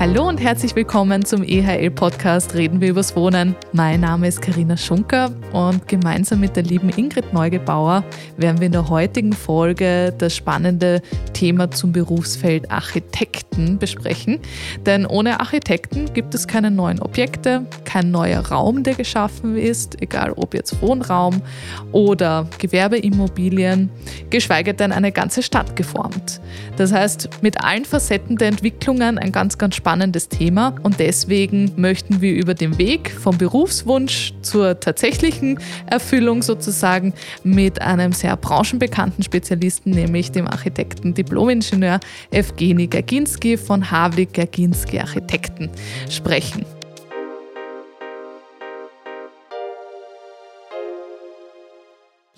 Hallo und herzlich willkommen zum EHL-Podcast Reden wir übers Wohnen. Mein Name ist Karina Schunker und gemeinsam mit der lieben Ingrid Neugebauer werden wir in der heutigen Folge das spannende Thema zum Berufsfeld Architekten besprechen. Denn ohne Architekten gibt es keine neuen Objekte, kein neuer Raum, der geschaffen ist, egal ob jetzt Wohnraum oder Gewerbeimmobilien, geschweige denn eine ganze Stadt geformt. Das heißt, mit allen Facetten der Entwicklungen ein ganz, ganz spannendes spannendes Thema und deswegen möchten wir über den Weg vom Berufswunsch zur tatsächlichen Erfüllung sozusagen mit einem sehr branchenbekannten Spezialisten, nämlich dem Architekten Diplomingenieur Evgeny Gaginski von Havlik Gaginski Architekten sprechen.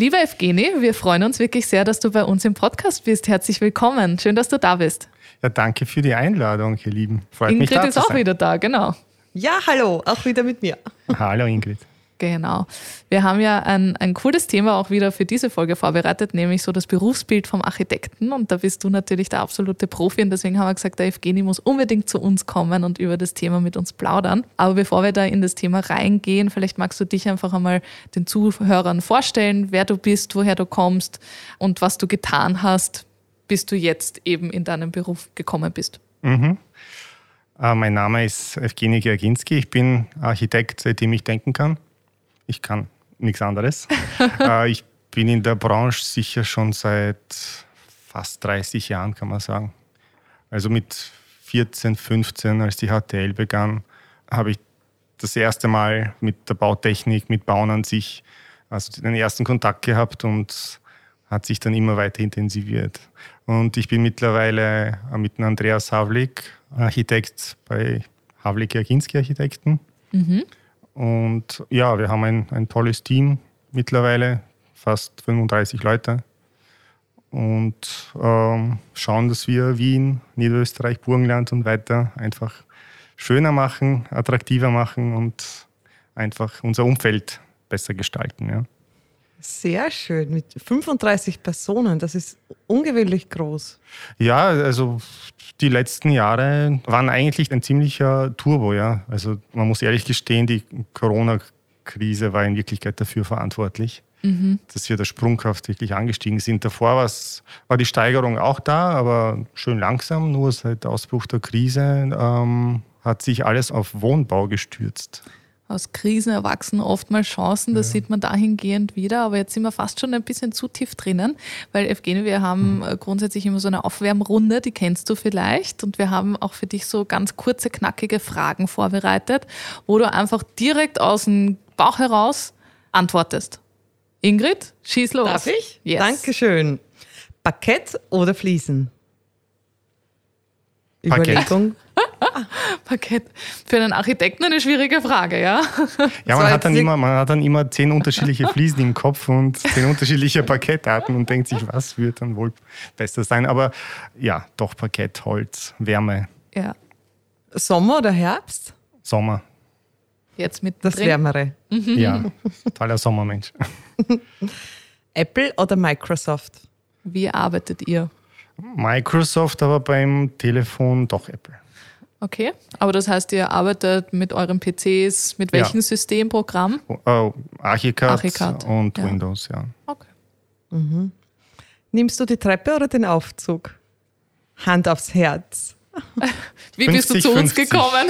Lieber Evgeny, wir freuen uns wirklich sehr, dass du bei uns im Podcast bist. Herzlich willkommen. Schön, dass du da bist. Ja, danke für die Einladung, ihr Lieben. Freut Ingrid mich, da ist auch wieder da, genau. Ja, hallo, auch wieder mit mir. Hallo, Ingrid. Genau. Wir haben ja ein, ein cooles Thema auch wieder für diese Folge vorbereitet, nämlich so das Berufsbild vom Architekten. Und da bist du natürlich der absolute Profi. Und deswegen haben wir gesagt, der Evgeni muss unbedingt zu uns kommen und über das Thema mit uns plaudern. Aber bevor wir da in das Thema reingehen, vielleicht magst du dich einfach einmal den Zuhörern vorstellen, wer du bist, woher du kommst und was du getan hast, bis du jetzt eben in deinen Beruf gekommen bist. Mhm. Äh, mein Name ist Evgeny Gerginski. Ich bin Architekt, seitdem ich denken kann. Ich kann nichts anderes. äh, ich bin in der Branche sicher schon seit fast 30 Jahren, kann man sagen. Also mit 14, 15, als die HTL begann, habe ich das erste Mal mit der Bautechnik, mit Bauen an sich, also den ersten Kontakt gehabt und hat sich dann immer weiter intensiviert. Und ich bin mittlerweile mit Andreas Havlik, Architekt bei Havlik Jaginski Architekten. Mhm. Und ja, wir haben ein, ein tolles Team mittlerweile, fast 35 Leute. Und ähm, schauen, dass wir Wien, Niederösterreich, Burgenland und weiter einfach schöner machen, attraktiver machen und einfach unser Umfeld besser gestalten. Ja. Sehr schön, mit 35 Personen, das ist ungewöhnlich groß. Ja, also die letzten Jahre waren eigentlich ein ziemlicher Turbo, ja. Also man muss ehrlich gestehen, die Corona-Krise war in Wirklichkeit dafür verantwortlich. Mhm. Dass wir da sprunghaft wirklich angestiegen sind. Davor war die Steigerung auch da, aber schön langsam. Nur seit Ausbruch der Krise ähm, hat sich alles auf Wohnbau gestürzt aus Krisen erwachsen oftmals Chancen, das ja. sieht man dahingehend wieder, aber jetzt sind wir fast schon ein bisschen zu tief drinnen, weil Evgeny, wir haben mhm. grundsätzlich immer so eine Aufwärmrunde, die kennst du vielleicht und wir haben auch für dich so ganz kurze, knackige Fragen vorbereitet, wo du einfach direkt aus dem Bauch heraus antwortest. Ingrid, schieß los. Darf ich? Yes. Dankeschön. Parkett oder Fliesen? Überlegung. Parkett. Für einen Architekten eine schwierige Frage, ja? Ja, man hat, dann immer, man hat dann immer zehn unterschiedliche Fliesen im Kopf und zehn unterschiedliche Parkettarten und denkt sich, was wird dann wohl besser sein. Aber ja, doch Parkett, Holz, Wärme. Ja. Sommer oder Herbst? Sommer. Jetzt mit das drin. Wärmere. Mhm. Ja, totaler Sommermensch. Apple oder Microsoft? Wie arbeitet ihr? Microsoft, aber beim Telefon doch Apple. Okay, aber das heißt, ihr arbeitet mit euren PCs, mit welchem ja. Systemprogramm? Oh, Archicad, Archicad, und ja. Windows, ja. Okay. Mhm. Nimmst du die Treppe oder den Aufzug? Hand aufs Herz. Wie 50, bist du zu 50, uns gekommen?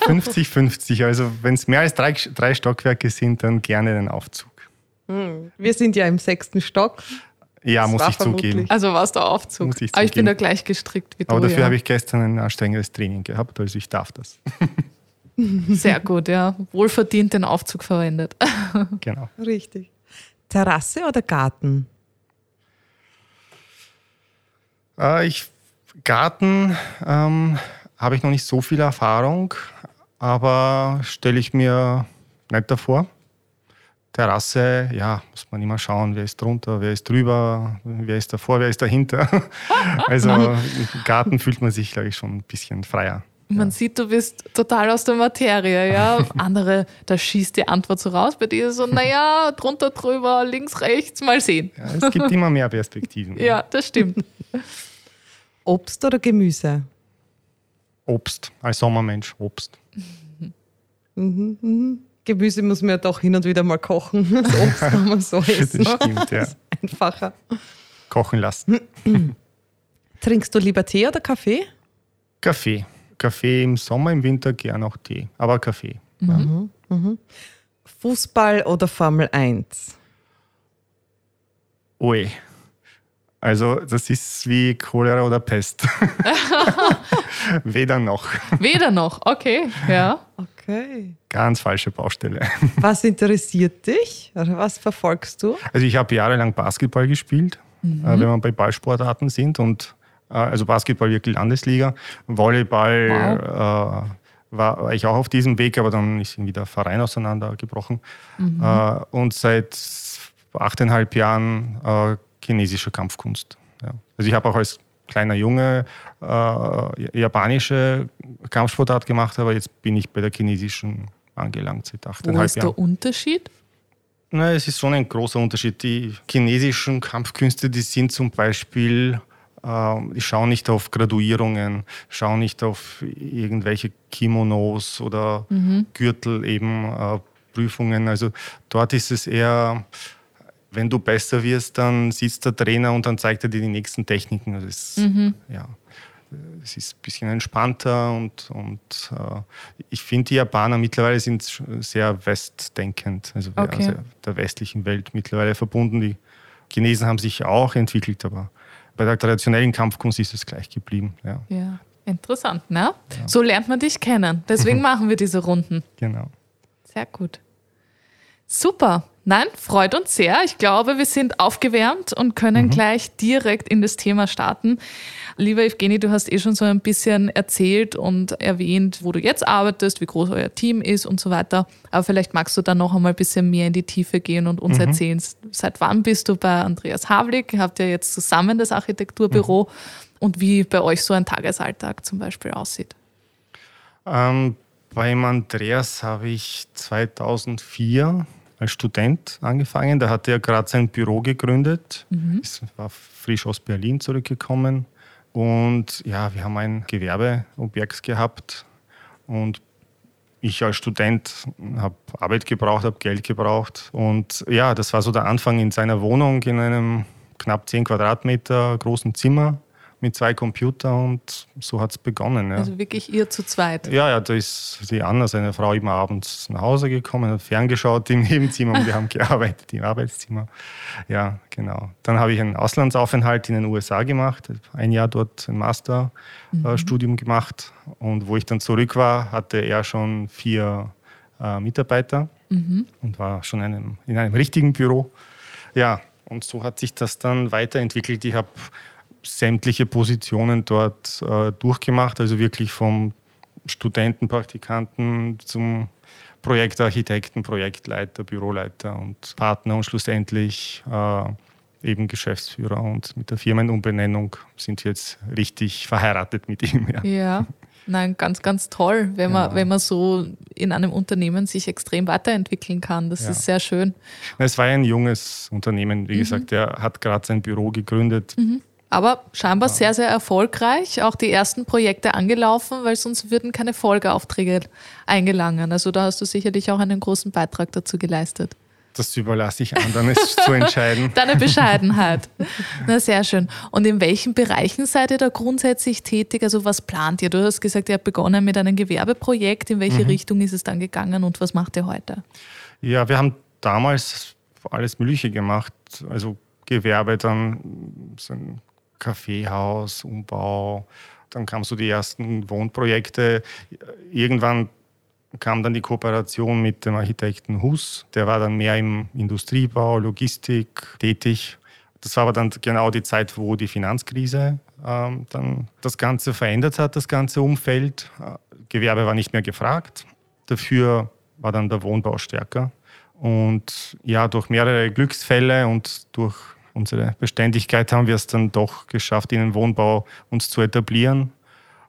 50-50. Also wenn es mehr als drei, drei Stockwerke sind, dann gerne den Aufzug. Hm. Wir sind ja im sechsten Stock. Ja, das muss ich zugeben. Also war es der Aufzug. Muss ich Aber ich bin da gleich gestrickt wie du. Aber dafür ja. habe ich gestern ein anstrengendes Training gehabt, also ich darf das. Sehr gut, ja. Wohlverdient den Aufzug verwendet. Genau. Richtig. Terrasse oder Garten? Äh, ich, Garten ähm, habe ich noch nicht so viel Erfahrung, aber stelle ich mir nicht davor. Terrasse, ja, muss man immer schauen, wer ist drunter, wer ist drüber, wer ist davor, wer ist dahinter. also im Garten fühlt man sich, glaube ich, schon ein bisschen freier. Man ja. sieht, du bist total aus der Materie, ja. Andere, da schießt die Antwort so raus. Bei dir so, naja, drunter, drüber, links, rechts, mal sehen. Ja, es gibt immer mehr Perspektiven. ja, das stimmt. Obst oder Gemüse? Obst, als Sommermensch Obst. Mhm, mhm. Gemüse muss man ja doch hin und wieder mal kochen. Das Obst kann man so essen. Das stimmt, ja. Das ist einfacher. Kochen lassen. Trinkst du lieber Tee oder Kaffee? Kaffee. Kaffee im Sommer, im Winter gern auch Tee, aber Kaffee. Fußball oder Formel 1? Ui. Also, das ist wie Cholera oder Pest. Weder noch. Weder noch, okay, ja. Okay. Ganz falsche Baustelle. Was interessiert dich? Oder was verfolgst du? Also, ich habe jahrelang Basketball gespielt, äh, wenn wir bei Ballsportarten sind. Und äh, also Basketball wirklich Landesliga. Volleyball äh, war, war ich auch auf diesem Weg, aber dann ist irgendwie der Verein auseinandergebrochen. Äh, und seit achteinhalb Jahren chinesische Kampfkunst. Ja. Also ich habe auch als kleiner Junge äh, japanische Kampfsportart gemacht, aber jetzt bin ich bei der chinesischen angelangt seit Wo ist Jahren. der Unterschied? Na, es ist schon ein großer Unterschied. Die chinesischen Kampfkünste, die sind zum Beispiel, äh, die schauen nicht auf Graduierungen, schauen nicht auf irgendwelche Kimonos oder Gürtel eben, äh, Prüfungen. Also dort ist es eher, wenn du besser wirst, dann sitzt der Trainer und dann zeigt er dir die nächsten Techniken. Also es, ja, es ist ein bisschen entspannter und, und äh, ich finde, die Japaner mittlerweile sind sehr westdenkend, also, Okay. also der westlichen Welt mittlerweile verbunden. Die Chinesen haben sich auch entwickelt, aber bei der traditionellen Kampfkunst ist es gleich geblieben. Ja, Ja, interessant, ne? So lernt man dich kennen. Deswegen machen wir diese Runden. genau. Sehr gut. Super. Nein, freut uns sehr. Ich glaube, wir sind aufgewärmt und können gleich direkt in das Thema starten. Lieber Evgeny, du hast eh schon so ein bisschen erzählt und erwähnt, wo du jetzt arbeitest, wie groß euer Team ist und so weiter. Aber vielleicht magst du dann noch einmal ein bisschen mehr in die Tiefe gehen und uns erzählen, seit wann bist du bei Andreas Havlik? Ihr habt ja jetzt zusammen das Architekturbüro und wie bei euch so ein Tagesalltag zum Beispiel aussieht. Ähm, beim Andreas habe ich 2004 als Student angefangen. Da hat er gerade sein Büro gegründet. Ich war frisch aus Berlin zurückgekommen. Und ja, wir haben ein Gewerbeobjekt gehabt. Und ich als Student habe Arbeit gebraucht, habe Geld gebraucht. Und ja, das war so der Anfang in seiner Wohnung in einem knapp 10 Quadratmeter großen Zimmer mit zwei Computern und so hat es begonnen. Ja. Also wirklich ihr zu zweit. Ja, ja, da ist die Anna, seine Frau, immer abends nach Hause gekommen, hat ferngeschaut im Nebenzimmer und wir haben gearbeitet im Arbeitszimmer. Ja, genau. Dann habe ich einen Auslandsaufenthalt in den USA gemacht, ein Jahr dort ein Masterstudium gemacht und wo ich dann zurück war, hatte er schon vier äh, Mitarbeiter und war schon in einem, in einem richtigen Büro. Ja, und so hat sich das dann weiterentwickelt. Ich habe sämtliche Positionen dort äh, durchgemacht, also wirklich vom Studenten, Praktikanten zum Projektarchitekten, Projektleiter, Büroleiter und Partner und schlussendlich äh, eben Geschäftsführer. Und mit der Firmenumbenennung sind wir jetzt richtig verheiratet mit ihm. Ja. Ja, nein, ganz, ganz toll, wenn man, Genau. wenn man so in einem Unternehmen sich extrem weiterentwickeln kann. Das Ja. ist sehr schön. Es war ein junges Unternehmen, wie gesagt, er hat gerade sein Büro gegründet. Aber scheinbar sehr, sehr erfolgreich. Auch die ersten Projekte angelaufen, weil sonst würden keine Folgeaufträge eingelangen. Also da hast du sicherlich auch einen großen Beitrag dazu geleistet. Das überlasse ich anderen, es zu entscheiden. Deine Bescheidenheit. Na, sehr schön. Und in welchen Bereichen seid ihr da grundsätzlich tätig? Also was plant ihr? Du hast gesagt, ihr habt begonnen mit einem Gewerbeprojekt. In welche Richtung ist es dann gegangen und was macht ihr heute? Ja, wir haben damals alles Mögliche gemacht. Also Gewerbe, dann so ein Kaffeehaus, Umbau. Dann kamen so die ersten Wohnprojekte. Irgendwann kam dann die Kooperation mit dem Architekten Hus. Der war dann mehr im Industriebau, Logistik tätig. Das war aber dann genau die Zeit, wo die Finanzkrise ähm, dann das Ganze verändert hat, das ganze Umfeld. Gewerbe war nicht mehr gefragt. Dafür war dann der Wohnbau stärker. Und ja, durch mehrere Glücksfälle und durch unsere Beständigkeit haben wir es dann doch geschafft, in den Wohnbau uns zu etablieren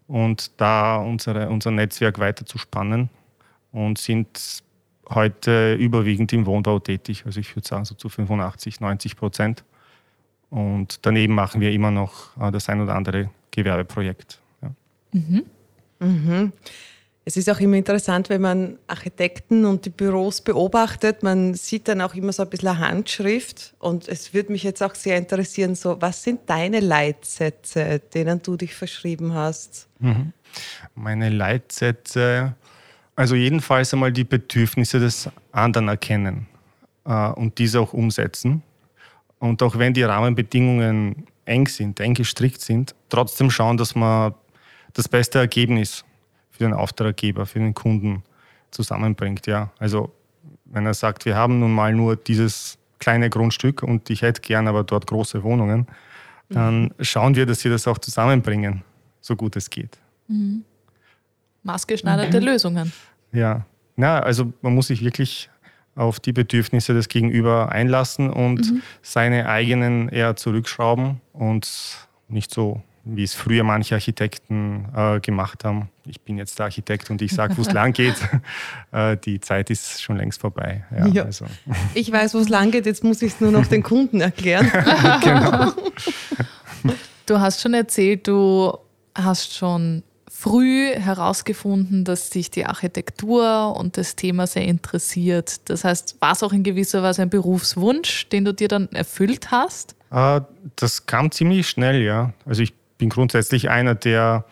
und da unsere, unser Netzwerk weiter zu spannen und sind heute überwiegend im Wohnbau tätig. Also ich würde sagen so zu 85, 90 Prozent. Und daneben machen wir immer noch äh, das ein oder andere Gewerbeprojekt. Ja. Mhm. Es ist auch immer interessant, wenn man Architekten und die Büros beobachtet. Man sieht dann auch immer so ein bisschen Handschrift. Und es würde mich jetzt auch sehr interessieren, so, was sind deine Leitsätze, denen du dich verschrieben hast? Mhm. Meine Leitsätze, also jedenfalls einmal die Bedürfnisse des anderen erkennen äh, und diese auch umsetzen. Und auch wenn die Rahmenbedingungen eng sind, eng gestrickt sind, trotzdem schauen, dass man das beste Ergebnis für den Auftraggeber, für den Kunden zusammenbringt. Ja. Also wenn er sagt, wir haben nun mal nur dieses kleine Grundstück und ich hätte gern aber dort große Wohnungen, dann mhm. schauen wir, dass wir das auch zusammenbringen, so gut es geht. Mhm. Maßgeschneiderte mhm. Lösungen. Ja, ja, also man muss sich wirklich auf die Bedürfnisse des Gegenüber einlassen und mhm. seine eigenen eher zurückschrauben und nicht so wie es früher manche Architekten äh, gemacht haben. Ich bin jetzt der Architekt und ich sage, wo es lang geht. Äh, die Zeit ist schon längst vorbei. Ja, ja. Also. Ich weiß, wo es lang geht, jetzt muss ich es nur noch den Kunden erklären. genau. Du hast schon erzählt, du hast schon früh herausgefunden, dass dich die Architektur und das Thema sehr interessiert. Das heißt, war es auch in gewisser Weise ein Berufswunsch, den du dir dann erfüllt hast? Äh, das kam ziemlich schnell, ja. Also ich bin grundsätzlich einer, der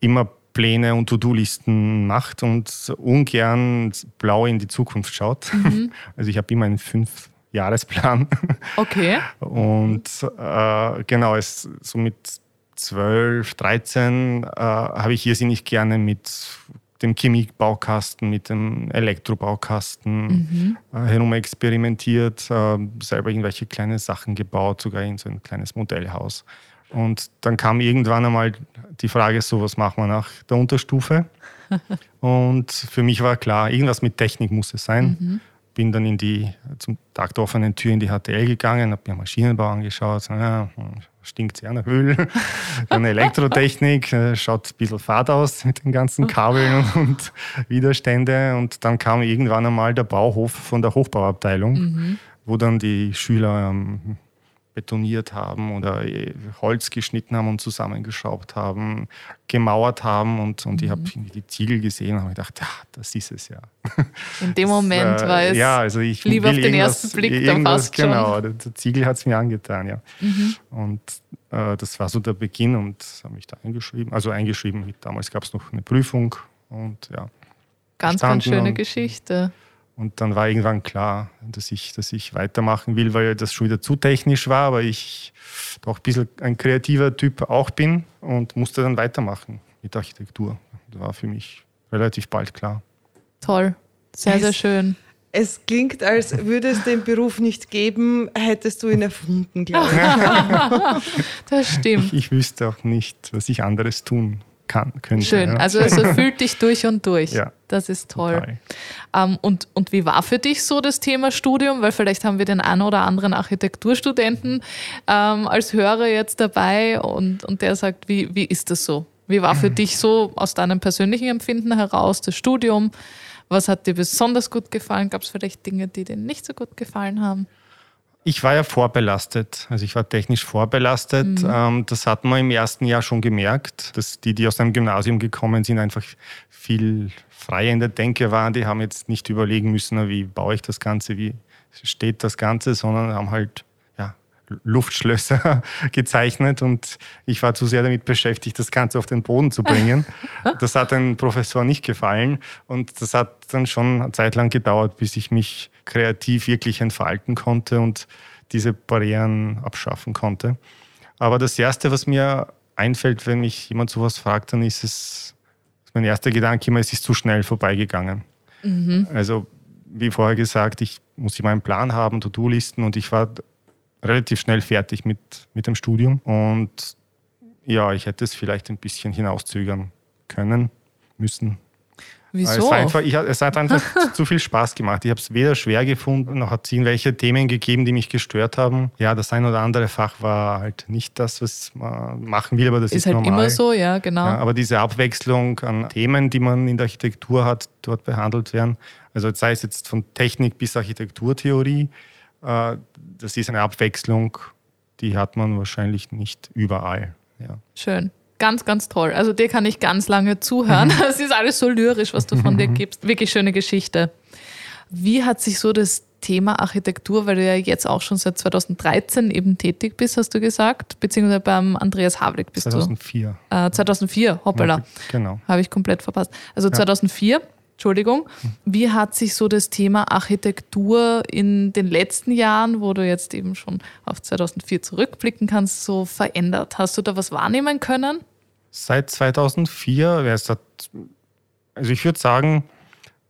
immer Pläne und To-Do-Listen macht und ungern blau in die Zukunft schaut. Mhm. Also ich habe immer einen Fünf-Jahresplan. Okay. Und äh, genau, es, so mit 12, 13 äh, habe ich irrsinnig gerne mit dem Chemiebaukasten, mit dem Elektrobaukasten mhm. äh, herum experimentiert, äh, selber irgendwelche kleine Sachen gebaut, sogar in so ein kleines Modellhaus. Und dann kam irgendwann einmal die Frage, so was machen wir nach der Unterstufe? Und für mich war klar, irgendwas mit Technik muss es sein. Mhm. Bin dann in die, zum Tag der offenen Tür in die HTL gegangen, habe mir Maschinenbau angeschaut, ja, stinkt sehr nach Öl. Dann Elektrotechnik, äh, schaut ein bisschen fad aus mit den ganzen Kabeln und, und Widerstände. Und dann kam irgendwann einmal der Bauhof von der Hochbauabteilung, mhm. wo dann die Schüler ähm, betoniert haben oder äh, Holz geschnitten haben und zusammengeschraubt haben, gemauert haben und, und mhm. ich habe die Ziegel gesehen und habe gedacht, ja, das ist es ja. In dem Moment äh, war es ja, also ich lieber auf den ersten Blick da fast schon. Genau, der, der Ziegel hat es mir angetan, ja. Mhm. Und äh, das war so der Beginn und habe mich da eingeschrieben, also eingeschrieben, damals gab es noch eine Prüfung und ja. Ganz, ganz schöne Geschichte. Und dann war irgendwann klar, dass ich, dass ich weitermachen will, weil das schon wieder zu technisch war, aber ich doch ein bisschen ein kreativer Typ auch bin und musste dann weitermachen mit Architektur. Das war für mich relativ bald klar. Toll, sehr, sehr schön. Es klingt, als würde es den Beruf nicht geben, hättest du ihn erfunden, glaube ich. das stimmt. Ich, ich wüsste auch nicht, was ich anderes tun kann, könnte. Schön, ja. also es erfüllt dich durch und durch. Ja, das ist toll. Ähm, und, und wie war für dich so das Thema Studium? Weil vielleicht haben wir den einen oder anderen Architekturstudenten ähm, als Hörer jetzt dabei und, und der sagt, wie, wie ist das so? Wie war für dich so aus deinem persönlichen Empfinden heraus das Studium? Was hat dir besonders gut gefallen? Gab es vielleicht Dinge, die dir nicht so gut gefallen haben? Ich war ja vorbelastet, also ich war technisch vorbelastet. Mhm. Ähm, das hat man im ersten Jahr schon gemerkt, dass die, die aus einem Gymnasium gekommen sind, einfach viel freier in der Denke waren. Die haben jetzt nicht überlegen müssen, wie baue ich das Ganze, wie steht das Ganze, sondern haben halt Luftschlösser gezeichnet und ich war zu sehr damit beschäftigt, das Ganze auf den Boden zu bringen. Das hat dem Professor nicht gefallen und das hat dann schon eine Zeit lang gedauert, bis ich mich kreativ wirklich entfalten konnte und diese Barrieren abschaffen konnte. Aber das Erste, was mir einfällt, wenn mich jemand sowas fragt, dann ist es, mein erster Gedanke immer, es ist zu schnell vorbeigegangen. Mhm. Also, wie vorher gesagt, ich muss immer einen Plan haben, To-Do-Listen und ich war relativ schnell fertig mit, mit dem Studium. Und ja, ich hätte es vielleicht ein bisschen hinauszögern können, müssen. Wieso? Es, einfach, ich, es hat einfach zu viel Spaß gemacht. Ich habe es weder schwer gefunden, noch hat es irgendwelche Themen gegeben, die mich gestört haben. Ja, das ein oder andere Fach war halt nicht das, was man machen will, aber das ist, ist halt normal. immer so, ja, genau. Ja, aber diese Abwechslung an Themen, die man in der Architektur hat, dort behandelt werden, also sei es jetzt von Technik bis Architekturtheorie, äh, das ist eine Abwechslung, die hat man wahrscheinlich nicht überall. Ja. Schön. Ganz, ganz toll. Also dir kann ich ganz lange zuhören. Mhm. Es ist alles so lyrisch, was du von dir gibst. Wirklich schöne Geschichte. Wie hat sich so das Thema Architektur, weil du ja jetzt auch schon seit 2013 eben tätig bist, hast du gesagt, beziehungsweise beim Andreas Havlik bist 2004. du. Äh, 2004, hoppala. Genau. Habe ich komplett verpasst. Also 2004, Entschuldigung. Wie hat sich so das Thema Architektur in den letzten Jahren, wo du jetzt eben schon auf 2004 zurückblicken kannst, so verändert? Hast du da was wahrnehmen können? Seit 2004, wer ist das? also ich würde sagen,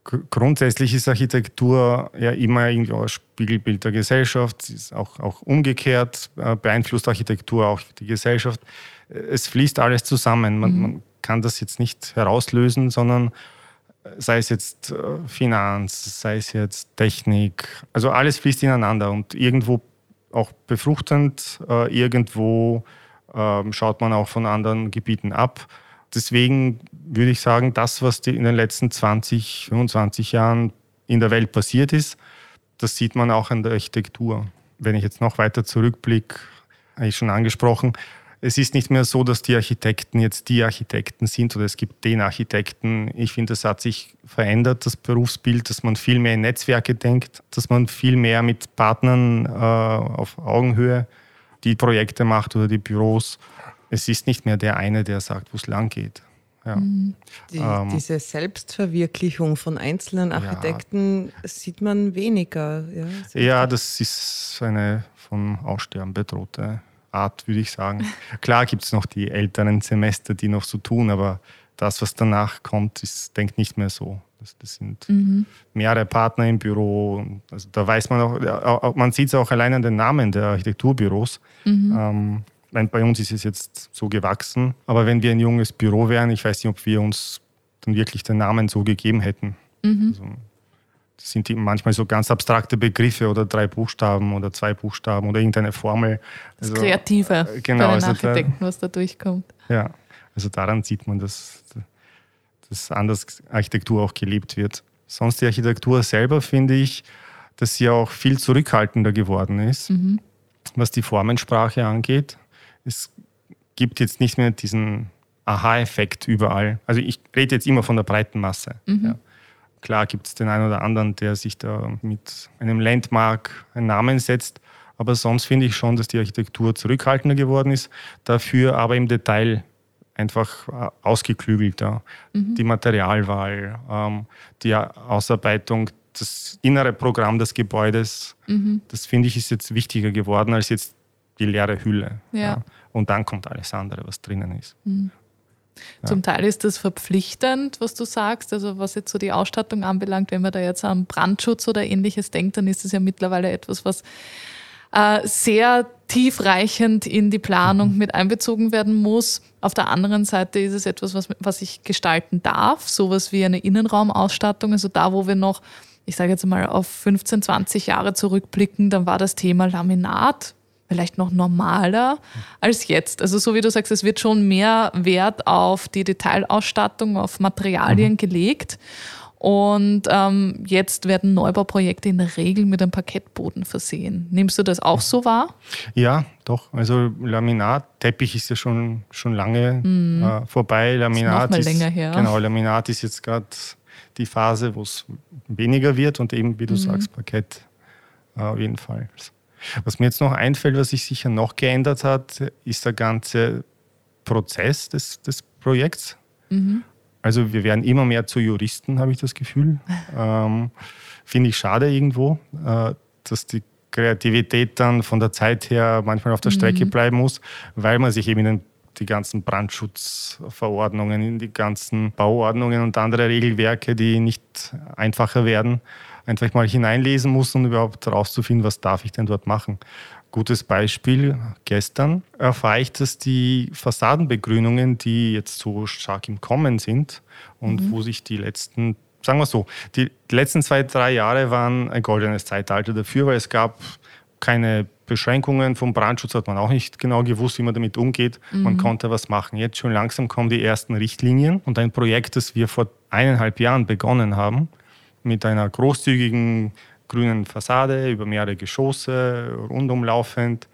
gr- grundsätzlich ist Architektur ja immer irgendwie ein Spiegelbild der Gesellschaft, Sie ist auch, auch umgekehrt, äh, beeinflusst Architektur auch die Gesellschaft. Äh, Es fließt alles zusammen. Man, man kann das jetzt nicht herauslösen, sondern sei es jetzt äh, Finanz, sei es jetzt Technik, also alles fließt ineinander und irgendwo auch befruchtend, äh, irgendwo ähm, schaut man auch von anderen Gebieten ab. Deswegen würde ich sagen, das, was in den letzten 20, 25 Jahren in der Welt passiert ist, das sieht man auch an der Architektur. Wenn ich jetzt noch weiter zurückblicke, habe ich schon angesprochen, es ist nicht mehr so, dass die Architekten jetzt die Architekten sind oder es gibt den Architekten. Ich finde, es hat sich verändert, das Berufsbild, dass man viel mehr in Netzwerke denkt, dass man viel mehr mit Partnern äh, auf Augenhöhe die Projekte macht oder die Büros. Es ist nicht mehr der eine, der sagt, wo es lang geht. Ja. Die, Ähm. diese Selbstverwirklichung von einzelnen Architekten sieht man weniger. Ja, Ja, das ist eine vom Aussterben bedrohte Art, würde ich sagen. Klar gibt es noch die älteren Semester, die noch so tun, aber das, was danach kommt, ist, denkt nicht mehr so. Das, das sind mehrere Partner im Büro. Also da weiß man auch, man sieht es auch allein an den Namen der Architekturbüros. Ähm, weil bei uns ist es jetzt so gewachsen. Aber wenn wir ein junges Büro wären, ich weiß nicht, ob wir uns dann wirklich den Namen so gegeben hätten. Also, das sind manchmal so ganz abstrakte Begriffe oder drei Buchstaben oder zwei Buchstaben oder irgendeine Formel. Das Also, Kreative äh, genau, bei den also da- Architekten, was da durchkommt. Ja, also daran sieht man, dass, dass anders Architektur auch gelebt wird. Sonst die Architektur selber finde ich, dass sie auch viel zurückhaltender geworden ist, was die Formensprache angeht. Es gibt jetzt nicht mehr diesen Aha-Effekt überall. Also ich rede jetzt immer von der breiten Masse. Ja. Klar gibt es den einen oder anderen, der sich da mit einem Landmark einen Namen setzt. Aber sonst finde ich schon, dass die Architektur zurückhaltender geworden ist. Dafür aber im Detail einfach äh, ausgeklügelter. Die Materialwahl, ähm, die Ausarbeitung, das innere Programm des Gebäudes, das finde ich ist jetzt wichtiger geworden als jetzt die leere Hülle. Ja. Und dann kommt alles andere, was drinnen ist. Zum Teil ist das verpflichtend, was du sagst. Also was jetzt so die Ausstattung anbelangt, wenn man da jetzt an Brandschutz oder ähnliches denkt, dann ist es ja mittlerweile etwas, was äh, sehr tiefreichend in die Planung mit einbezogen werden muss. Auf der anderen Seite ist es etwas, was, was ich gestalten darf, sowas wie eine Innenraumausstattung. Also da, wo wir noch, ich sage jetzt mal, auf 15, 20 Jahre zurückblicken, dann war das Thema Laminat vielleicht noch normaler als jetzt. Also so wie du sagst, es wird schon mehr Wert auf die Detailausstattung, auf Materialien gelegt. Und ähm, jetzt werden Neubauprojekte in der Regel mit einem Parkettboden versehen. Nimmst du das auch so wahr? Ja, doch. Also Laminat, Teppich ist ja schon, schon lange äh, vorbei. Laminat Mhm. noch mal länger her. Genau, Laminat ist jetzt gerade die Phase, wo es weniger wird und eben, Mhm. wie du sagst, Parkett äh, auf jeden Fall. Was mir jetzt noch einfällt, was sich sicher noch geändert hat, ist der ganze Prozess des, des Projekts. Mhm. Also wir werden immer mehr zu Juristen, habe ich das Gefühl. ähm, Finde ich schade irgendwo, äh, dass die Kreativität dann von der Zeit her manchmal auf der Strecke bleiben muss, weil man sich eben in den, die ganzen Brandschutzverordnungen, in die ganzen Bauordnungen und andere Regelwerke, die nicht einfacher werden, einfach mal hineinlesen muss, um überhaupt herauszufinden, was darf ich denn dort machen. Gutes Beispiel, gestern erfahre ich, dass die Fassadenbegrünungen, die jetzt so stark im Kommen sind und wo sich die letzten, sagen wir so, die letzten zwei, drei Jahre waren ein goldenes Zeitalter dafür, weil es gab keine Beschränkungen vom Brandschutz, hat man auch nicht genau gewusst, wie man damit umgeht. Man konnte was machen. Jetzt schon langsam kommen die ersten Richtlinien und ein Projekt, das wir vor eineinhalb Jahren begonnen haben, mit einer großzügigen grünen Fassade über mehrere Geschosse, rundumlaufend,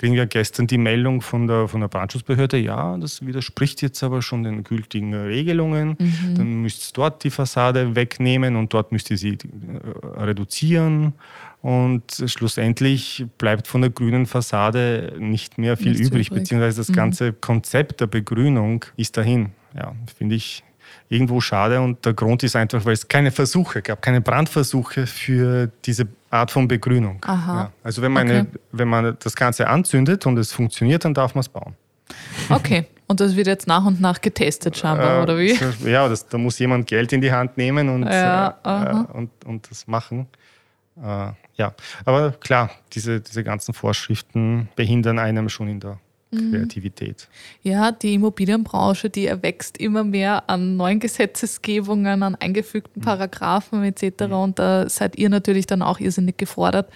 kriegen wir gestern die Meldung von der, von der Brandschutzbehörde, ja, das widerspricht jetzt aber schon den gültigen Regelungen. Mhm. Dann müsst ihr dort die Fassade wegnehmen und dort müsst ihr sie äh, reduzieren. Und schlussendlich bleibt von der grünen Fassade nicht mehr viel übrig, übrig, beziehungsweise das mhm. ganze Konzept der Begrünung ist dahin. Ja, finde ich irgendwo schade. Und der Grund ist einfach, weil es keine Versuche gab, keine Brandversuche für diese Art von Begrünung. Ja, also wenn man, okay. eine, wenn man das Ganze anzündet und es funktioniert, dann darf man es bauen. Okay. Und das wird jetzt nach und nach getestet, scheinbar, äh, oder wie? Ja, das, da muss jemand Geld in die Hand nehmen und, ja, äh, und, und das machen. Äh, ja, aber klar, diese, diese ganzen Vorschriften behindern einem schon in der. Kreativität. Ja, die Immobilienbranche, die erwächst immer mehr an neuen Gesetzesgebungen, an eingefügten mhm. Paragraphen etc. Mhm. Und da seid ihr natürlich dann auch irrsinnig gefordert,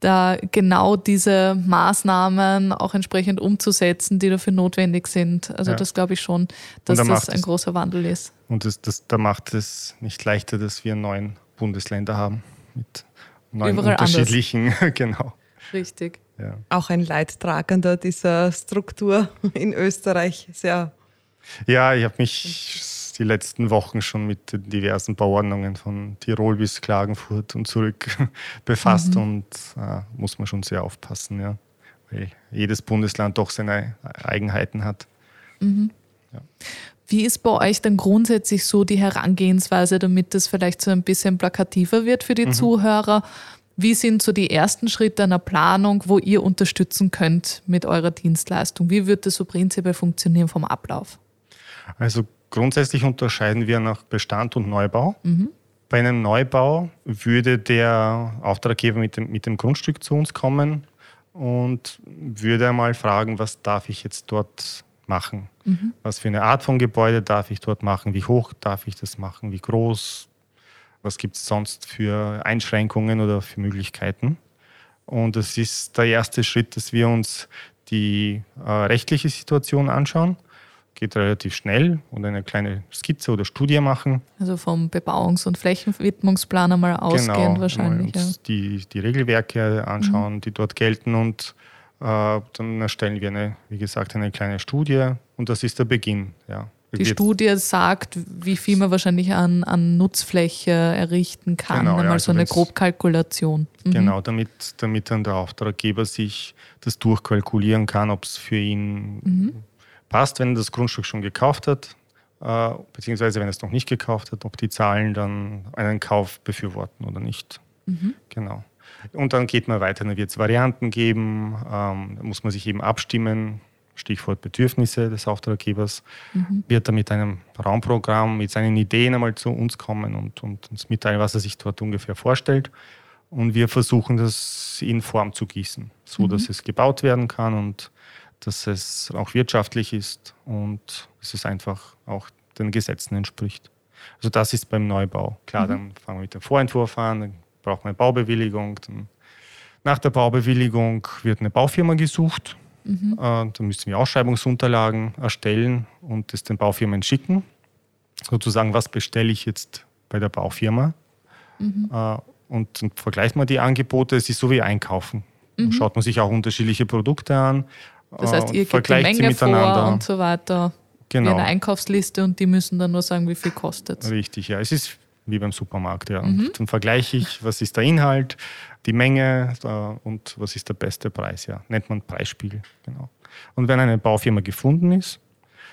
da genau diese Maßnahmen auch entsprechend umzusetzen, die dafür notwendig sind. Also ja. das glaube ich schon, dass da das ein großer Wandel ist. Und das, das, da macht es nicht leichter, dass wir neun Bundesländer haben mit neun Überall unterschiedlichen, genau. Richtig. Ja. Auch ein Leidtragender dieser Struktur in Österreich. Sehr ja, ich habe mich die letzten Wochen schon mit diversen Bauordnungen von Tirol bis Klagenfurt und zurück befasst mhm. und äh, muss man schon sehr aufpassen, ja. Weil jedes Bundesland doch seine Eigenheiten hat. Mhm. Ja. Wie ist bei euch dann grundsätzlich so die Herangehensweise, damit das vielleicht so ein bisschen plakativer wird für die mhm. Zuhörer? Wie sind so die ersten Schritte einer Planung, wo ihr unterstützen könnt mit eurer Dienstleistung? Wie wird das so prinzipiell funktionieren vom Ablauf? Also grundsätzlich unterscheiden wir nach Bestand und Neubau. Mhm. Bei einem Neubau würde der Auftraggeber mit dem, mit dem Grundstück zu uns kommen und würde einmal fragen, was darf ich jetzt dort machen? Mhm. Was für eine Art von Gebäude darf ich dort machen? Wie hoch darf ich das machen? Wie groß? Was gibt es sonst für Einschränkungen oder für Möglichkeiten. Und das ist der erste Schritt, dass wir uns die äh, rechtliche Situation anschauen. Geht relativ schnell und eine kleine Skizze oder Studie machen. Also vom Bebauungs- und Flächenwidmungsplan einmal ausgehend genau, wahrscheinlich. Ja. Die, die Regelwerke anschauen, mhm. die dort gelten und äh, dann erstellen wir eine, wie gesagt, eine kleine Studie und das ist der Beginn. Ja. Die Studie sagt, wie viel man wahrscheinlich an, an Nutzfläche errichten kann. Genau, Einmal ja, also so eine Grobkalkulation. Mhm. Genau, damit, damit dann der Auftraggeber sich das durchkalkulieren kann, ob es für ihn mhm. passt, wenn er das Grundstück schon gekauft hat, äh, beziehungsweise wenn er es noch nicht gekauft hat, ob die Zahlen dann einen Kauf befürworten oder nicht. Mhm. Genau. Und dann geht man weiter, dann wird es Varianten geben, ähm, da muss man sich eben abstimmen, Stichwort Bedürfnisse des Auftraggebers, mhm. wird er mit einem Raumprogramm, mit seinen Ideen einmal zu uns kommen und, und uns mitteilen, was er sich dort ungefähr vorstellt. Und wir versuchen das in Form zu gießen, so mhm. dass es gebaut werden kann und dass es auch wirtschaftlich ist und dass es einfach auch den Gesetzen entspricht. Also das ist beim Neubau. Klar, mhm. dann fangen wir mit dem Vorentwurf an, dann braucht man eine Baubewilligung. Dann nach der Baubewilligung wird eine Baufirma gesucht Mhm. Äh, da müssen wir Ausschreibungsunterlagen erstellen und das den Baufirmen schicken. Sozusagen, was bestelle ich jetzt bei der Baufirma? Mhm. Äh, und dann vergleicht man die Angebote. Es ist so wie Einkaufen. Mhm. Schaut man sich auch unterschiedliche Produkte an. Das heißt, ihr gebt die Menge vor und so weiter. Genau. Wie eine Einkaufsliste und die müssen dann nur sagen, wie viel kostet es. Richtig, ja. Es ist wie beim Supermarkt. Ja. Mhm. Dann vergleiche ich, was ist der Inhalt, die Menge und was ist der beste Preis. Ja. Nennt man Preisspiegel. Genau. Und wenn eine Baufirma gefunden ist,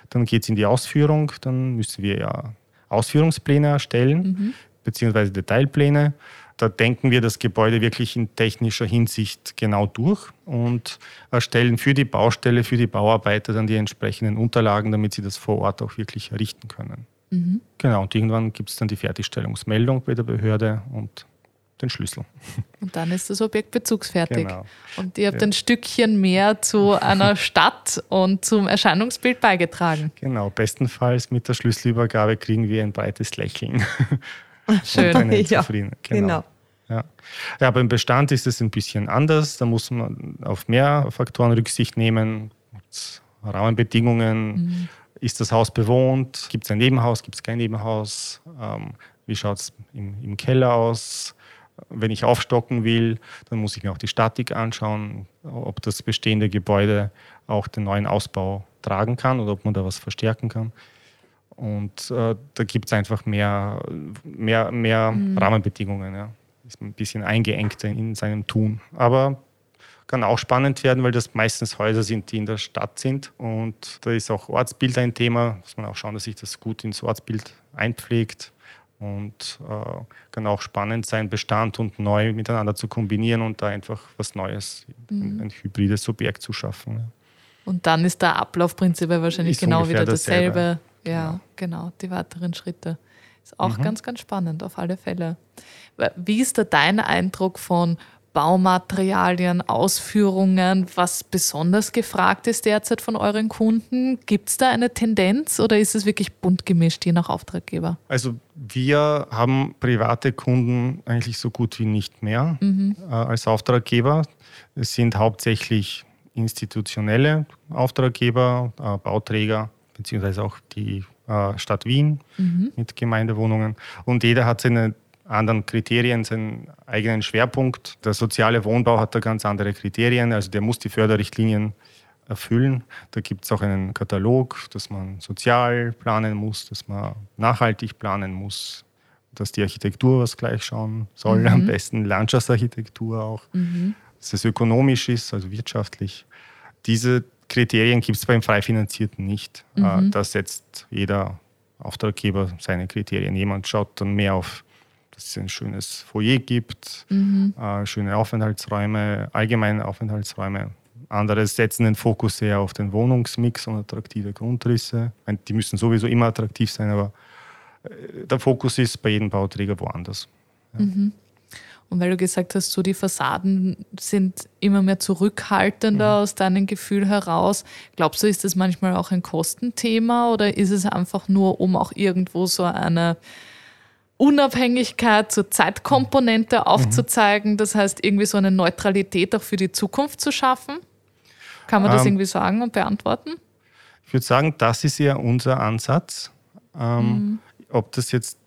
dann geht es in die Ausführung. Dann müssen wir ja Ausführungspläne erstellen, mhm. beziehungsweise Detailpläne. Da denken wir das Gebäude wirklich in technischer Hinsicht genau durch und erstellen für die Baustelle, für die Bauarbeiter dann die entsprechenden Unterlagen, damit sie das vor Ort auch wirklich errichten können. Mhm. Genau, und irgendwann gibt es dann die Fertigstellungsmeldung bei der Behörde und den Schlüssel. Und dann ist das Objekt bezugsfertig. Genau. Und ihr habt ja. ein Stückchen mehr zu einer Stadt und zum Erscheinungsbild beigetragen. Genau, bestenfalls mit der Schlüsselübergabe kriegen wir ein breites Lächeln. Schön. ja, genau. genau. Ja. ja, beim Bestand ist es ein bisschen anders. Da muss man auf mehr Faktoren Rücksicht nehmen. Rahmenbedingungen. Mhm ist das Haus bewohnt? Gibt es ein Nebenhaus? Gibt es kein Nebenhaus? Ähm, wie schaut es im, im, Keller aus? Wenn ich aufstocken will, dann muss ich mir auch die Statik anschauen, ob das bestehende Gebäude auch den neuen Ausbau tragen kann oder ob man da was verstärken kann. Und äh, da gibt es einfach mehr, mehr, mehr mhm. Rahmenbedingungen. Ja. Ist ein bisschen eingeengt in seinem Tun. Aber kann auch spannend werden, weil das meistens Häuser sind, die in der Stadt sind. Und da ist auch Ortsbild ein Thema. Muss man auch schauen, dass sich das gut ins Ortsbild einpflegt. Und äh, kann auch spannend sein, Bestand und neu miteinander zu kombinieren und da einfach was Neues, mhm. ein, hybrides Objekt zu schaffen. Ja. Und dann ist der Ablauf prinzipiell wahrscheinlich ist genau wieder dasselbe. dasselbe. Ja, genau. genau, die weiteren Schritte. Ist auch mhm. ganz, ganz spannend, auf alle Fälle. Wie ist da dein Eindruck von Baumaterialien, Ausführungen, was besonders gefragt ist derzeit von euren Kunden? Gibt es da eine Tendenz oder ist es wirklich bunt gemischt, je nach Auftraggeber? Also wir haben private Kunden eigentlich so gut wie nicht mehr mhm. äh, als Auftraggeber. Es sind hauptsächlich institutionelle Auftraggeber, äh, Bauträger, beziehungsweise auch die äh, Stadt Wien mhm. mit Gemeindewohnungen. Und jeder hat seine anderen Kriterien, seinen eigenen Schwerpunkt. Der soziale Wohnbau hat da ganz andere Kriterien, also der muss die Förderrichtlinien erfüllen. Da gibt es auch einen Katalog, dass man sozial planen muss, dass man nachhaltig planen muss, dass die Architektur was gleich schauen soll, mhm. am besten Landschaftsarchitektur auch, mhm. dass es ökonomisch ist, also wirtschaftlich. Diese Kriterien gibt es beim Freifinanzierten nicht. Mhm. Äh, da setzt jeder Auftraggeber seine Kriterien. Jemand schaut dann mehr auf, dass es ein schönes Foyer gibt, mhm. äh, schöne Aufenthaltsräume, allgemeine Aufenthaltsräume. Andere setzen den Fokus eher auf den Wohnungsmix und attraktive Grundrisse. Meine, die müssen sowieso immer attraktiv sein, aber äh, der Fokus ist bei jedem Bauträger woanders. Ja. Mhm. Und weil du gesagt hast, so die Fassaden sind immer mehr zurückhaltender mhm. aus deinem Gefühl heraus, glaubst du, ist das manchmal auch ein Kostenthema oder ist es einfach nur, um auch irgendwo so eine Unabhängigkeit zur Zeitkomponente mhm. aufzuzeigen, das heißt irgendwie so eine Neutralität auch für die Zukunft zu schaffen? Kann man das ähm, irgendwie sagen und beantworten? Ich würde sagen, das ist ja unser Ansatz. Ähm, mhm. Ob das jetzt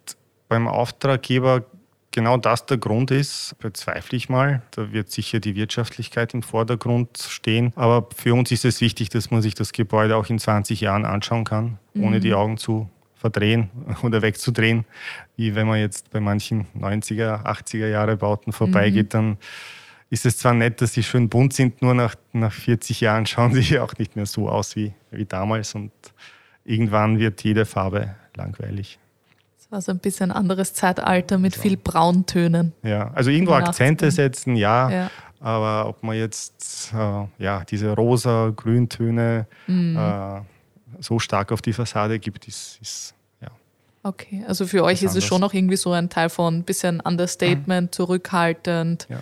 beim Auftraggeber genau das der Grund ist, bezweifle ich mal. Da wird sicher die Wirtschaftlichkeit im Vordergrund stehen. Aber für uns ist es wichtig, dass man sich das Gebäude auch in 20 Jahren anschauen kann, mhm. ohne die Augen zu verdrehen oder wegzudrehen. Wie wenn man jetzt bei manchen 90er, 80er Jahre Bauten vorbeigeht, mhm. dann ist es zwar nett, dass sie schön bunt sind, nur nach, nach 40 Jahren schauen sie auch nicht mehr so aus wie, wie damals und irgendwann wird jede Farbe langweilig. Also ein bisschen anderes Zeitalter mit so. viel Brauntönen. Ja, also irgendwo Akzente setzen, ja, ja, Aber ob man jetzt äh, ja, diese rosa, Grüntöne mhm. äh, so stark auf die Fassade gibt, ist, ist. Okay, also für euch ist anders. es schon noch irgendwie so ein Teil von ein bisschen Understatement, mhm. zurückhaltend. Ja.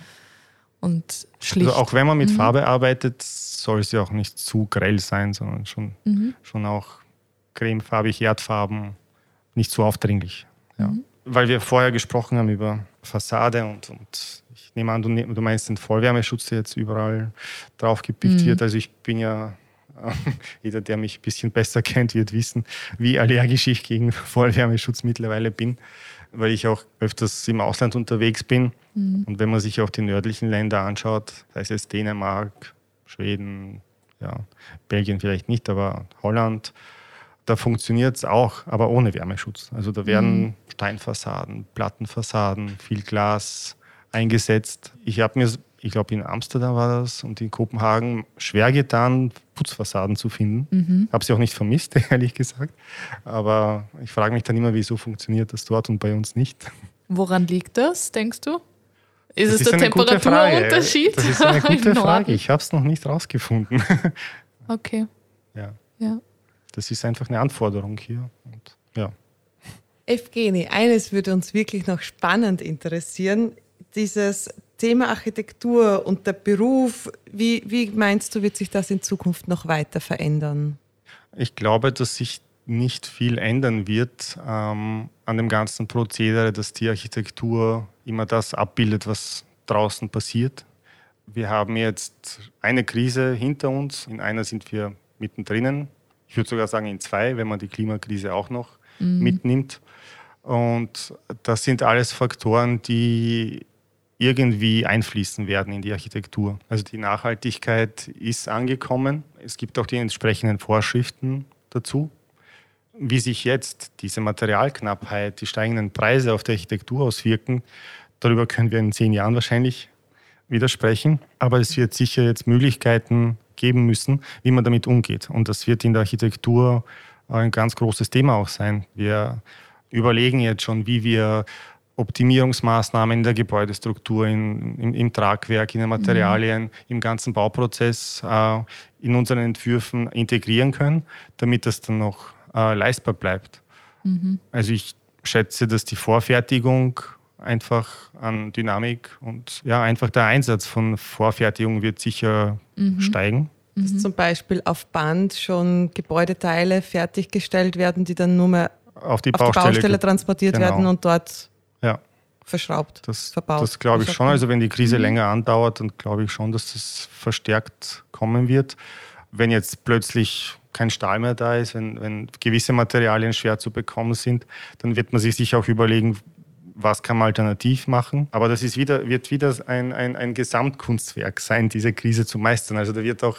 Und schlicht. Also auch wenn man mit mhm. Farbe arbeitet, soll es ja auch nicht zu grell sein, sondern schon, mhm. schon auch cremefarbig, Erdfarben nicht so aufdringlich. Ja. Mhm. Weil wir vorher gesprochen haben über Fassade und, und ich nehme an, du, ne-, du meinst den Vollwärmeschutz, der jetzt überall drauf gepickt mhm. wird. Also ich bin ja, jeder, der mich ein bisschen besser kennt, wird wissen, wie allergisch ich gegen Vollwärmeschutz mittlerweile bin, weil ich auch öfters im Ausland unterwegs bin. Mhm. Und wenn man sich auch die nördlichen Länder anschaut, sei es Dänemark, Schweden, ja, Belgien vielleicht nicht, aber Holland, da funktioniert es auch, aber ohne Wärmeschutz. Also da werden mhm. Steinfassaden, Plattenfassaden, viel Glas eingesetzt. Ich habe mir, ich glaube in Amsterdam war das und in Kopenhagen schwer getan, Putzfassaden zu finden. Mhm. Habe sie auch nicht vermisst, ehrlich gesagt. Aber ich frage mich dann immer, wieso funktioniert das dort und bei uns nicht. Woran liegt das, denkst du? Ist das es ist der Temperaturunterschied? Das ist eine gute Frage. Ich habe es noch nicht rausgefunden. Okay. Ja. ja. Das ist einfach eine Anforderung hier. Und, ja. Evgeni, eines würde uns wirklich noch spannend interessieren. Dieses Thema Architektur und der Beruf, wie, wie meinst du, wird sich das in Zukunft noch weiter verändern? Ich glaube, dass sich nicht viel ändern wird ähm, an dem ganzen Prozedere, dass die Architektur immer das abbildet, was draußen passiert. Wir haben jetzt eine Krise hinter uns, in einer sind wir mittendrin ich würde sogar sagen in zwei, wenn man die Klimakrise auch noch mhm. mitnimmt. Und das sind alles Faktoren, die irgendwie einfließen werden in die Architektur. Also die Nachhaltigkeit ist angekommen. Es gibt auch die entsprechenden Vorschriften dazu. Wie sich jetzt diese Materialknappheit, die steigenden Preise auf die Architektur auswirken, darüber können wir in zehn Jahren wahrscheinlich widersprechen. Aber es wird sicher jetzt Möglichkeiten geben müssen, wie man damit umgeht. Und das wird in der Architektur ein ganz großes Thema auch sein. Wir überlegen jetzt schon, wie wir Optimierungsmaßnahmen in der Gebäudestruktur, in, im, im, Tragwerk, in den Materialien, mhm. im ganzen Bauprozess äh, in unseren Entwürfen integrieren können, damit das dann noch äh, leistbar bleibt. Mhm. Also ich schätze, dass die Vorfertigung einfach an Dynamik und ja, einfach der Einsatz von Vorfertigung wird sicher mhm. steigen. Dass mhm. zum Beispiel auf Band schon Gebäudeteile fertiggestellt werden, die dann nur mehr auf die, auf Baustelle, die Baustelle, transportiert genau. werden und dort. Verschraubt, das, verbaut. Das glaube ich schon. Also wenn die Krise mhm. länger andauert, dann glaube ich schon, dass das verstärkt kommen wird. Wenn jetzt plötzlich kein Stahl mehr da ist, wenn, wenn gewisse Materialien schwer zu bekommen sind, dann wird man sich sicher auch überlegen, was kann man alternativ machen. Aber das ist wieder, wird wieder ein, ein, ein Gesamtkunstwerk sein, diese Krise zu meistern. Also da wird auch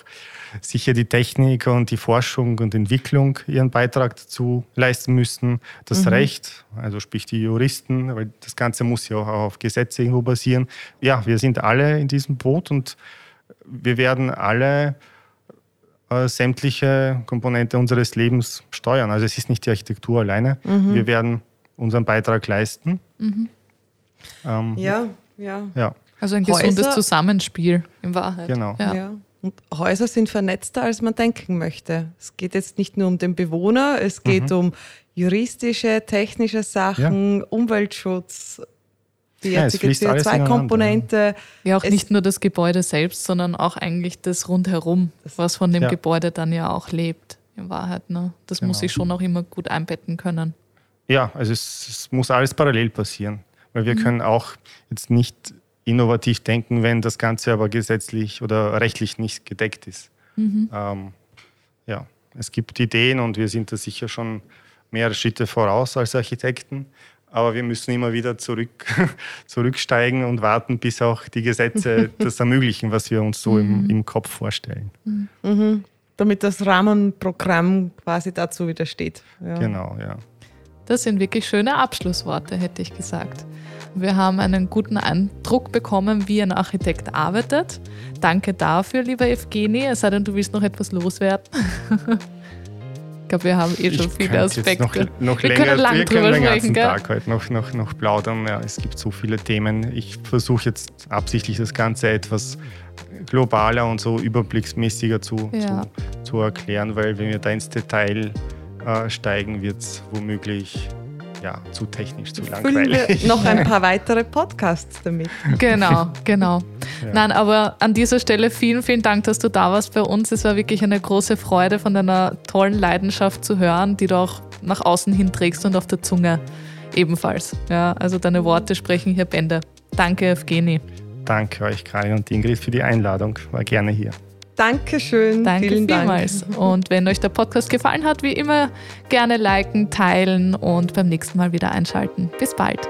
sicher die Technik und die Forschung und Entwicklung ihren Beitrag dazu leisten müssen. Das mhm. Recht, also sprich die Juristen, weil das Ganze muss ja auch auf Gesetze irgendwo basieren. Ja, wir sind alle in diesem Boot und wir werden alle äh, sämtliche Komponente unseres Lebens steuern. Also es ist nicht die Architektur alleine. Mhm. Wir werden unseren Beitrag leisten. Mhm. Ähm, ja, ja, ja. Also ein gesundes Häuser, Zusammenspiel in Wahrheit. Genau. Ja. ja. Und Häuser sind vernetzter, als man denken möchte. Es geht jetzt nicht nur um den Bewohner, es geht mhm. um juristische, technische Sachen, ja. Umweltschutz, die jetzige ja, CO2-Komponente. Ja, auch es nicht nur das Gebäude selbst, sondern auch eigentlich das rundherum, was von dem ja. Gebäude dann ja auch lebt, in Wahrheit. Ne? Das genau. muss ich schon auch immer gut einbetten können. Ja, also es, es muss alles parallel passieren, weil wir mhm. können auch jetzt nicht innovativ denken, wenn das Ganze aber gesetzlich oder rechtlich nicht gedeckt ist. Mhm. Ähm, ja, es gibt Ideen und wir sind da sicher schon mehrere Schritte voraus als Architekten, aber wir müssen immer wieder zurück, zurücksteigen und warten, bis auch die Gesetze das ermöglichen, was wir uns so mhm. im, im Kopf vorstellen. Mhm. mhm. Damit das Rahmenprogramm quasi dazu widersteht. Ja. Genau, ja. Das sind wirklich schöne Abschlussworte, hätte ich gesagt. Wir haben einen guten Eindruck bekommen, wie ein Architekt arbeitet. Danke dafür, lieber Evgeni. Es sei denn, du willst noch etwas loswerden. ich glaube, wir haben eh schon ich viele Aspekte. Noch, noch wir länger, können lang wir drüber können den ganzen gell? Tag heute noch, noch, noch plaudern. Ja, es gibt so viele Themen. Ich versuche jetzt absichtlich das Ganze etwas globaler und so überblicksmäßiger zu, ja. zu, zu erklären, weil wenn wir da ins Detail äh, steigen, wird es womöglich ja, zu technisch, zu langweilig. Füllen wir noch ein paar weitere Podcasts damit. Genau, genau. Ja. Nein, aber an dieser Stelle vielen, vielen Dank, dass du da warst bei uns. Es war wirklich eine große Freude, von deiner tollen Leidenschaft zu hören, die du auch nach außen hin trägst und auf der Zunge ebenfalls. Ja, also deine Worte sprechen hier Bände. Danke, Evgeni. Danke euch, Karin und Ingrid, für die Einladung. War gerne hier. Dankeschön. Danke Vielen vielmals. Dank. Und wenn euch der Podcast gefallen hat, wie immer gerne liken, teilen und beim nächsten Mal wieder einschalten. Bis bald.